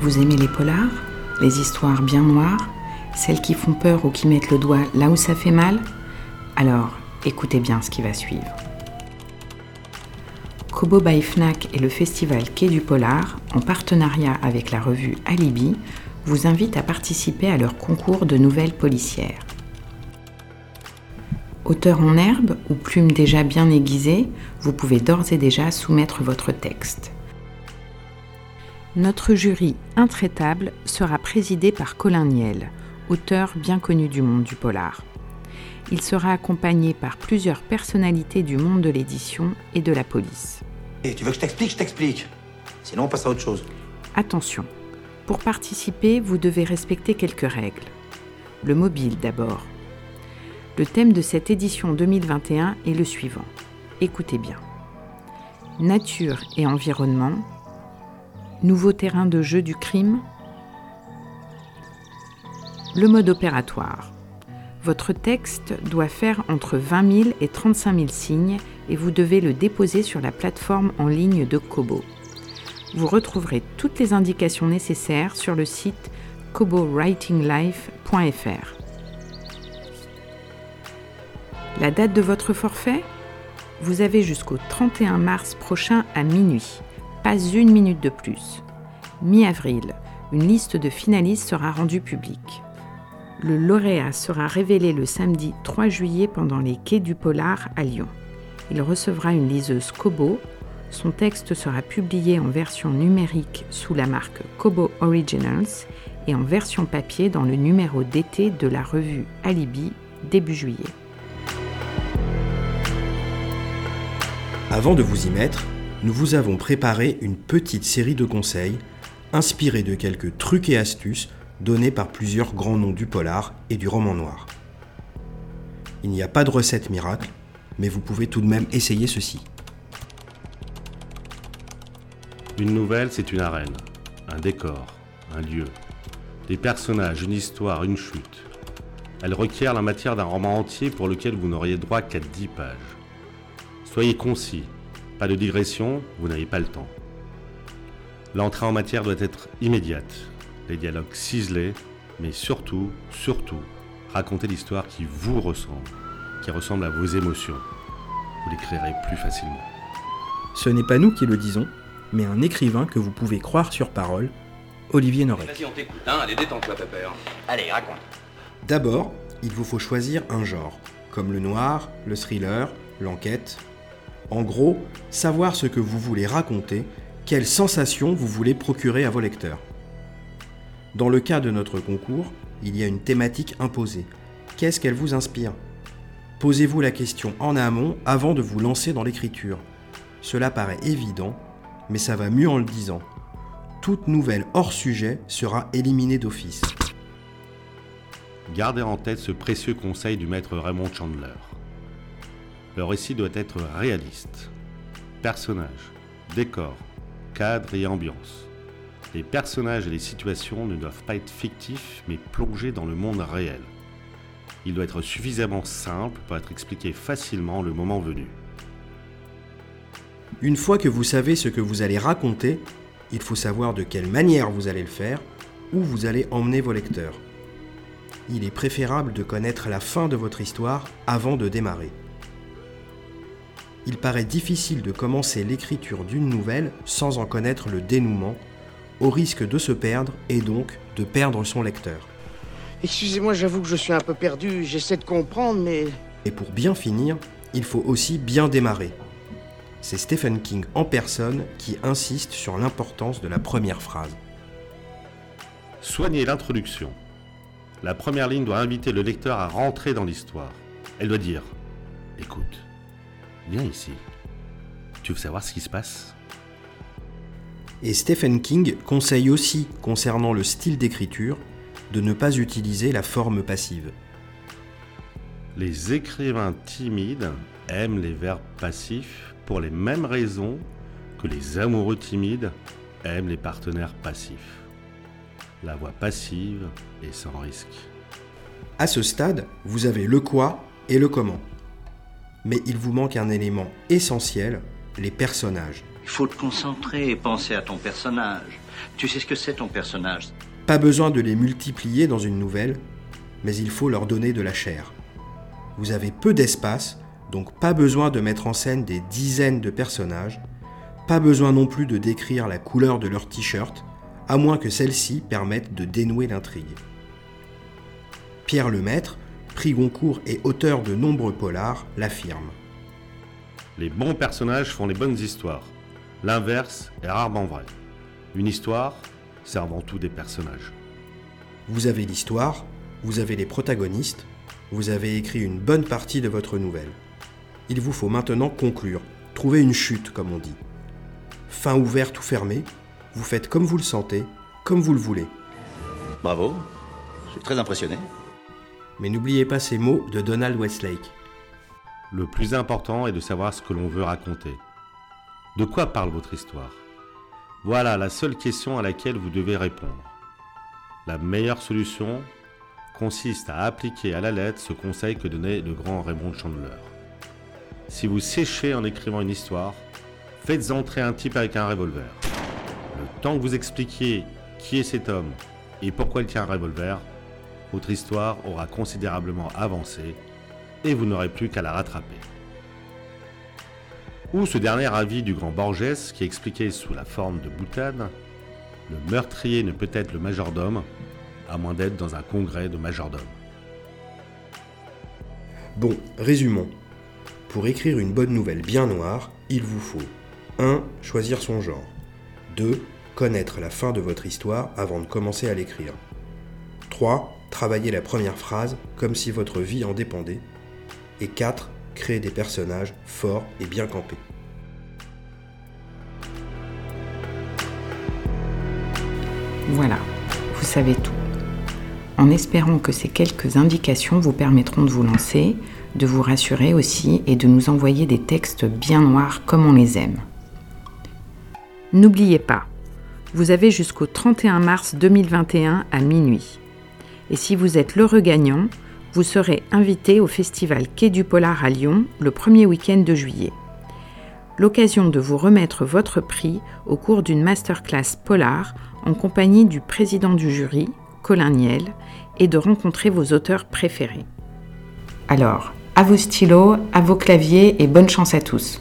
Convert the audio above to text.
Vous aimez les polars Les histoires bien noires Celles qui font peur ou qui mettent le doigt là où ça fait mal? Alors, écoutez bien ce qui va suivre. Kobo by et le festival Quai du Polar, en partenariat avec la revue Alibi, vous invitent à participer à leur concours de nouvelles policières. Auteur en herbe ou plume déjà bien aiguisée, vous pouvez d'ores et déjà soumettre votre texte. Notre jury intraitable sera présidé par Colin Niel, auteur bien connu du monde du polar. Il sera accompagné par plusieurs personnalités du monde de l'édition et de la police. Et tu veux que je t'explique? Je t'explique. Sinon, on passe à autre chose. Attention, pour participer, vous devez respecter quelques règles. Le mobile d'abord. Le thème de cette édition 2021 est le suivant. Écoutez bien. Nature et environnement. Nouveau terrain de jeu du crime. Le mode opératoire. Votre texte doit faire entre 20 000 et 35 000 signes et vous devez le déposer sur la plateforme en ligne de Kobo. Vous retrouverez toutes les indications nécessaires sur le site kobowritinglife.fr. La date de votre forfait? Vous avez jusqu'au 31 mars prochain à minuit, pas une minute de plus. Mi-avril, une liste de finalistes sera rendue publique. Le lauréat sera révélé le samedi 3 juillet pendant les quais du Polar à Lyon. Il recevra une liseuse Kobo. Son texte sera publié en version numérique sous la marque Kobo Originals et en version papier dans le numéro d'été de la revue Alibi début juillet. Avant de vous y mettre, nous vous avons préparé une petite série de conseils inspirés de quelques trucs et astuces donnés par plusieurs grands noms du polar et du roman noir. Il n'y a pas de recette miracle, mais vous pouvez tout de même essayer ceci. Une nouvelle, c'est une arène, un décor, un lieu, des personnages, une histoire, une chute. Elle requiert la matière d'un roman entier pour lequel vous n'auriez droit qu'à 10 pages. Soyez concis, pas de digression, vous n'avez pas le temps. L'entrée en matière doit être immédiate, les dialogues ciselés, mais surtout, surtout, racontez l'histoire qui vous ressemble, qui ressemble à vos émotions. Vous l'écrirez plus facilement. Ce n'est pas nous qui le disons, mais un écrivain que vous pouvez croire sur parole, Olivier Norek. Vas-y, on t'écoute, hein Allez, détends-toi, Pepper. Allez, raconte. D'abord, il vous faut choisir un genre, comme le noir, le thriller, l'enquête, en gros, savoir ce que vous voulez raconter, quelles sensations vous voulez procurer à vos lecteurs. Dans le cas de notre concours, il y a une thématique imposée. Qu'est-ce qu'elle vous inspire? Posez-vous la question en amont avant de vous lancer dans l'écriture. Cela paraît évident, mais ça va mieux en le disant. Toute nouvelle hors sujet sera éliminée d'office. Gardez en tête ce précieux conseil du maître Raymond Chandler. Le récit doit être réaliste. Personnages, décors, cadre et ambiance. Les personnages et les situations ne doivent pas être fictifs mais plongés dans le monde réel. Il doit être suffisamment simple pour être expliqué facilement le moment venu. Une fois que vous savez ce que vous allez raconter, il faut savoir de quelle manière vous allez le faire, où vous allez emmener vos lecteurs. Il est préférable de connaître la fin de votre histoire avant de démarrer il paraît difficile de commencer l'écriture d'une nouvelle sans en connaître le dénouement, au risque de se perdre et donc de perdre son lecteur. Excusez-moi, j'avoue que je suis un peu perdu, j'essaie de comprendre, mais... Et pour bien finir, il faut aussi bien démarrer. C'est Stephen King en personne qui insiste sur l'importance de la première phrase. Soignez l'introduction. La première ligne doit inviter le lecteur à rentrer dans l'histoire. Elle doit dire ⁇ Écoute, Viens ici. Tu veux savoir ce qui se passe? Et Stephen King conseille aussi, concernant le style d'écriture, de ne pas utiliser la forme passive. Les écrivains timides aiment les verbes passifs pour les mêmes raisons que les amoureux timides aiment les partenaires passifs. La voix passive est sans risque. À ce stade, vous avez le quoi et le comment mais il vous manque un élément essentiel, les personnages. Il faut te concentrer et penser à ton personnage. Tu sais ce que c'est ton personnage. Pas besoin de les multiplier dans une nouvelle, mais il faut leur donner de la chair. Vous avez peu d'espace, donc pas besoin de mettre en scène des dizaines de personnages, pas besoin non plus de décrire la couleur de leur t-shirt, à moins que celle-ci permette de dénouer l'intrigue. Pierre Lemaître, prix Goncourt et auteur de nombreux polars, l'affirme. Les bons personnages font les bonnes histoires. L'inverse est rarement vrai. Une histoire, c'est avant tout des personnages. Vous avez l'histoire, vous avez les protagonistes, vous avez écrit une bonne partie de votre nouvelle. Il vous faut maintenant conclure, trouver une chute comme on dit. Fin ouverte ou fermée, vous faites comme vous le sentez, comme vous le voulez. Bravo, je suis très impressionné. Mais n'oubliez pas ces mots de Donald Westlake. Le plus important est de savoir ce que l'on veut raconter. De quoi parle votre histoire? Voilà la seule question à laquelle vous devez répondre. La meilleure solution consiste à appliquer à la lettre ce conseil que donnait le grand Raymond Chandler. Si vous séchez en écrivant une histoire, faites entrer un type avec un revolver. Le temps que vous expliquiez qui est cet homme et pourquoi il tient un revolver, votre histoire aura considérablement avancé et vous n'aurez plus qu'à la rattraper. Ou ce dernier avis du grand Borges qui expliquait sous la forme de boutade Le meurtrier ne peut être le majordome, à moins d'être dans un congrès de majordome. Bon, résumons. Pour écrire une bonne nouvelle bien noire, il vous faut 1. Choisir son genre. 2. Connaître la fin de votre histoire avant de commencer à l'écrire. 3. Travailler la première phrase comme si votre vie en dépendait. Et 4. Créer des personnages forts et bien campés. Voilà, vous savez tout. En espérant que ces quelques indications vous permettront de vous lancer, de vous rassurer aussi et de nous envoyer des textes bien noirs comme on les aime. N'oubliez pas, vous avez jusqu'au 31 mars 2021 à minuit. Et si vous êtes l'heureux gagnant, vous serez invité au festival Quai du Polar à Lyon le premier week-end de juillet. L'occasion de vous remettre votre prix au cours d'une masterclass polar en compagnie du président du jury, Colin Niel, et de rencontrer vos auteurs préférés. Alors, à vos stylos, à vos claviers et bonne chance à tous.